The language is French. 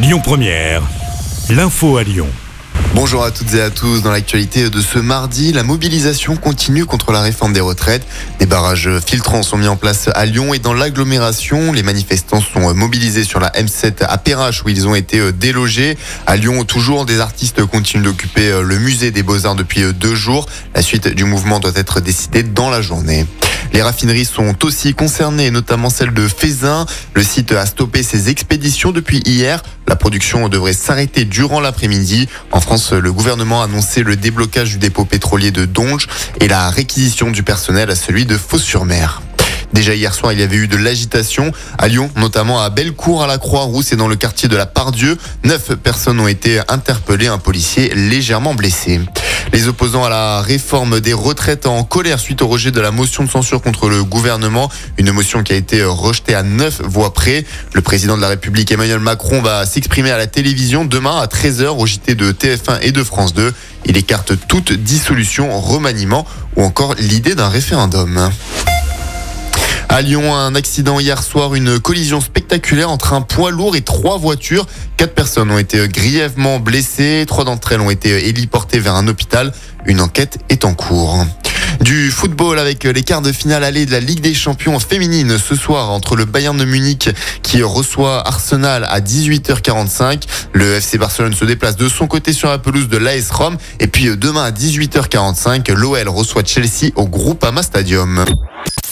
Lyon Première, l'info à Lyon. Bonjour à toutes et à tous. Dans l'actualité de ce mardi, la mobilisation continue contre la réforme des retraites. Des barrages filtrants sont mis en place à Lyon et dans l'agglomération. Les manifestants sont mobilisés sur la M7 à Perrache où ils ont été délogés. À Lyon, toujours, des artistes continuent d'occuper le musée des Beaux-Arts depuis deux jours. La suite du mouvement doit être décidée dans la journée. Les raffineries sont aussi concernées, notamment celle de Fézin. Le site a stoppé ses expéditions depuis hier. La production devrait s'arrêter durant l'après-midi. En France, le gouvernement a annoncé le déblocage du dépôt pétrolier de Donge et la réquisition du personnel à celui de Fos-sur-Mer. Déjà hier soir, il y avait eu de l'agitation à Lyon, notamment à Bellecour, à la Croix-Rousse et dans le quartier de la Pardieu. Neuf personnes ont été interpellées, un policier légèrement blessé. Les opposants à la réforme des retraites en colère suite au rejet de la motion de censure contre le gouvernement. Une motion qui a été rejetée à neuf voix près. Le président de la République Emmanuel Macron va s'exprimer à la télévision demain à 13h au JT de TF1 et de France 2. Il écarte toute dissolution, remaniement ou encore l'idée d'un référendum. À Lyon, un accident hier soir, une collision spectaculaire entre un poids lourd et trois voitures. Quatre personnes ont été grièvement blessées. Trois d'entre elles ont été héliportées vers un hôpital. Une enquête est en cours. Du football avec les quarts de finale allée de la Ligue des Champions féminine ce soir entre le Bayern de Munich qui reçoit Arsenal à 18h45. Le FC Barcelone se déplace de son côté sur la pelouse de l'AS Rome. Et puis demain à 18h45, l'OL reçoit Chelsea au Groupama Stadium.